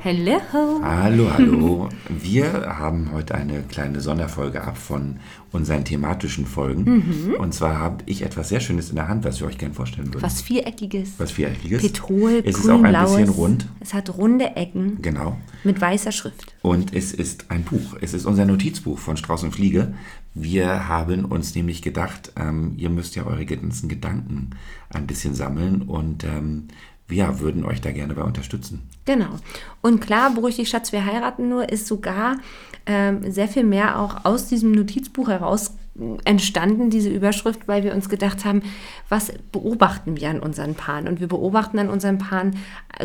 Hello. Hallo, hallo. Wir haben heute eine kleine Sonderfolge ab von unseren thematischen Folgen. Mhm. Und zwar habe ich etwas sehr Schönes in der Hand, was wir euch gerne vorstellen würden. Was Viereckiges. Was Viereckiges. Petrol, Es ist auch ein bisschen rund. Es hat runde Ecken Genau. mit weißer Schrift. Und es ist ein Buch. Es ist unser Notizbuch von Strauß und Fliege. Wir haben uns nämlich gedacht, ähm, ihr müsst ja eure ganzen Gedanken ein bisschen sammeln und ähm, wir würden euch da gerne bei unterstützen. Genau. Und klar, dich, Schatz, wir heiraten nur, ist sogar ähm, sehr viel mehr auch aus diesem Notizbuch heraus entstanden, diese Überschrift, weil wir uns gedacht haben, was beobachten wir an unseren Paaren? Und wir beobachten an unseren Paaren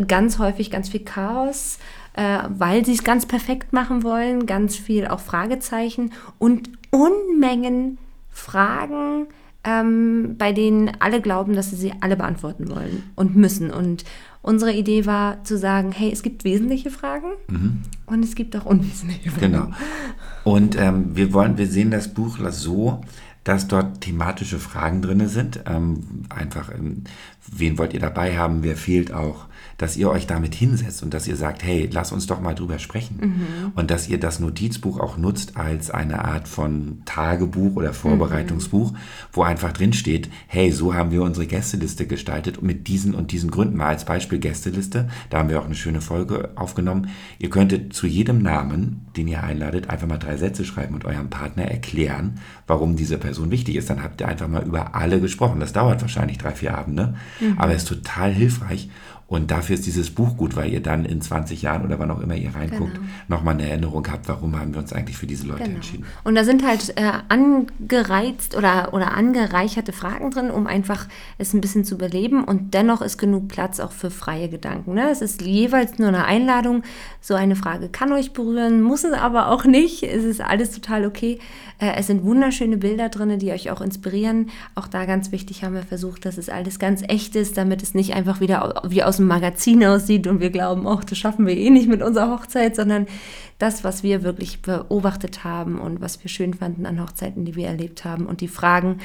ganz häufig ganz viel Chaos, äh, weil sie es ganz perfekt machen wollen, ganz viel auch Fragezeichen und Unmengen Fragen, ähm, bei denen alle glauben, dass sie sie alle beantworten wollen und müssen. Und unsere Idee war zu sagen, hey, es gibt wesentliche Fragen und es gibt auch unwesentliche Fragen. Genau. Und ähm, wir wollen, wir sehen das Buch so, dass dort thematische Fragen drin sind. Ähm, einfach, ähm, wen wollt ihr dabei haben, wer fehlt auch, dass ihr euch damit hinsetzt und dass ihr sagt, hey, lass uns doch mal drüber sprechen. Und dass ihr das Notizbuch auch nutzt als eine Art von Tagebuch oder Vorbereitungsbuch, wo einfach drin steht, hey, so haben wir unsere Gästeliste gestaltet und mit diesen und diesen Gründen mal als Beispiel Gästeliste. Da haben wir auch eine schöne Folge aufgenommen. Ihr könntet zu jedem Namen, den ihr einladet, einfach mal drei Sätze schreiben und eurem Partner erklären, warum diese Person wichtig ist. Dann habt ihr einfach mal über alle gesprochen. Das dauert wahrscheinlich drei, vier Abende, aber ist total hilfreich. Und dafür ist dieses Buch gut, weil ihr dann in 20 Jahren oder wann auch immer ihr reinguckt, Genau. nochmal eine Erinnerung habt, warum haben wir uns eigentlich für diese Leute Genau. entschieden. Und da sind halt äh, angereizt oder, oder angereicherte Fragen drin, um einfach es ein bisschen zu beleben. Und dennoch ist genug Platz auch für freie Gedanken. Ne? Es ist jeweils nur eine Einladung. So eine Frage kann euch berühren, muss es aber auch nicht. Es ist alles total okay. Äh, es sind wunderschöne Bilder drin, die euch auch inspirieren. Auch da ganz wichtig haben wir versucht, dass es alles ganz echt ist, damit es nicht einfach wieder wie aus dem Magazin aussieht und wir glauben, oh, das schaffen wir eh nicht mit unserer Hochzeit, sondern das, was wir wirklich beobachtet haben und was wir schön fanden an Hochzeiten, die wir erlebt haben und die Fragen,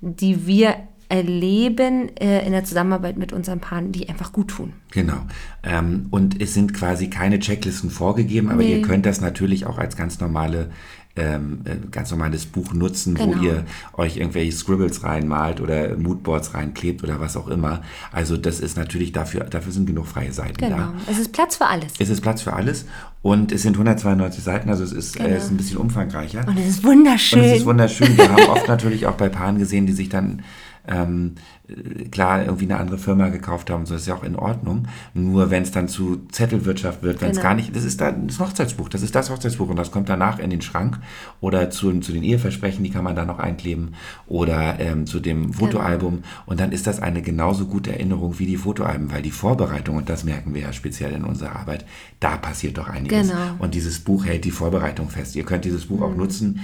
die wir erleben äh, in der Zusammenarbeit mit unseren Paaren, die einfach gut tun. Genau. Ähm, und es sind quasi keine Checklisten vorgegeben, aber Nee. ihr könnt das natürlich auch als ganz normale ähm, äh, ganz normales Buch nutzen, Genau. wo ihr euch irgendwelche Scribbles reinmalt oder Moodboards reinklebt oder was auch immer. Also das ist natürlich dafür, dafür sind genug freie Seiten Genau. da. Es ist Platz für alles. Es ist Platz für alles und es sind 192 Seiten, also es ist, äh, Genau. es ist ein bisschen umfangreicher. Und es ist wunderschön. Und es ist wunderschön. Wir haben oft natürlich auch bei Paaren gesehen, die sich dann ähm, äh, klar irgendwie eine andere Firma gekauft haben, so ist ja auch in Ordnung. Nur wenn es dann zu Zettelwirtschaft wird, wenn es Genau. gar nicht, das ist dann das Hochzeitsbuch, das ist das Hochzeitsbuch und das kommt danach in den Schrank oder zu, zu den Eheversprechen, die kann man da noch einkleben oder ähm, zu dem Fotoalbum und dann ist das eine genauso gute Erinnerung wie die Fotoalben, weil die Vorbereitung, und das merken wir ja speziell in unserer Arbeit, da passiert doch einiges. Genau. Und dieses Buch hält die Vorbereitung fest. Ihr könnt dieses Buch auch nutzen,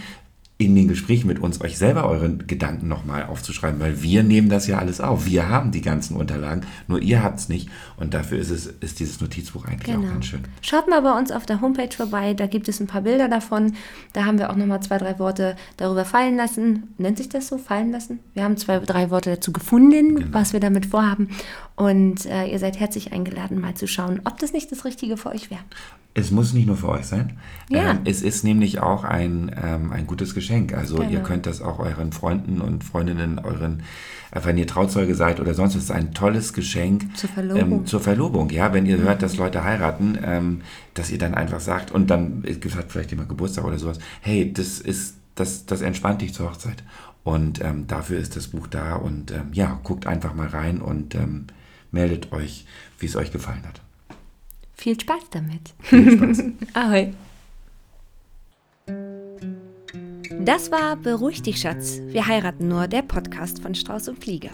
in den Gesprächen mit uns euch selber eure Gedanken nochmal aufzuschreiben, weil wir nehmen das ja alles auf. Wir haben die ganzen Unterlagen, nur ihr habt es nicht. Und dafür ist, es, ist dieses Notizbuch eigentlich auch ganz schön. Schaut mal bei uns auf der Homepage vorbei, da gibt es ein paar Bilder davon. Da haben wir auch nochmal zwei, drei Worte darüber fallen lassen. Nennt sich das so, fallen lassen? Wir haben zwei, drei Worte dazu gefunden, Genau. was wir damit vorhaben. Und äh, ihr seid herzlich eingeladen, mal zu schauen, ob das nicht das Richtige für euch wäre. Es muss nicht nur für euch sein. Ja. Ähm, es ist nämlich auch ein, ähm, ein gutes Geschenk. Also ihr Genau. könnt das auch euren Freunden und Freundinnen, euren, äh, wenn ihr Trauzeuge seid oder sonst, was, es ist ein tolles Geschenk Zur Verlobung. Ähm, zur Verlobung. Ja, wenn ihr hört, dass Leute heiraten, ähm, dass ihr dann einfach sagt und dann hat vielleicht jemand Geburtstag oder sowas. Hey, das ist das, das entspannt dich zur Hochzeit. Und ähm, dafür ist das Buch da und ähm, ja, guckt einfach mal rein und ähm, meldet euch, wie es euch gefallen hat. Viel Spaß damit. Viel Spaß. Ahoi. Das war Beruhig dich, Schatz. Wir heiraten nur, der Podcast von Strauß und Flieger.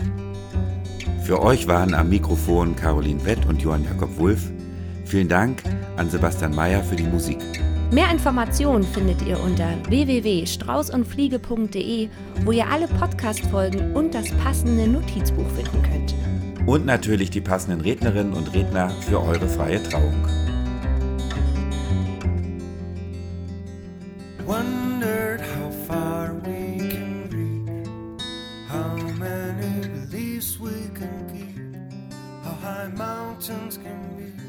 Für euch waren am Mikrofon Caroline Wett und Johann Jakob Wulff. Vielen Dank an Sebastian Mayer für die Musik. Mehr Informationen findet ihr unter www.straußundfliege.de, wo ihr alle Podcast-Folgen und das passende Notizbuch finden könnt. Und natürlich die passenden Rednerinnen und Redner für eure freie Trauung. Wondered mountains can be.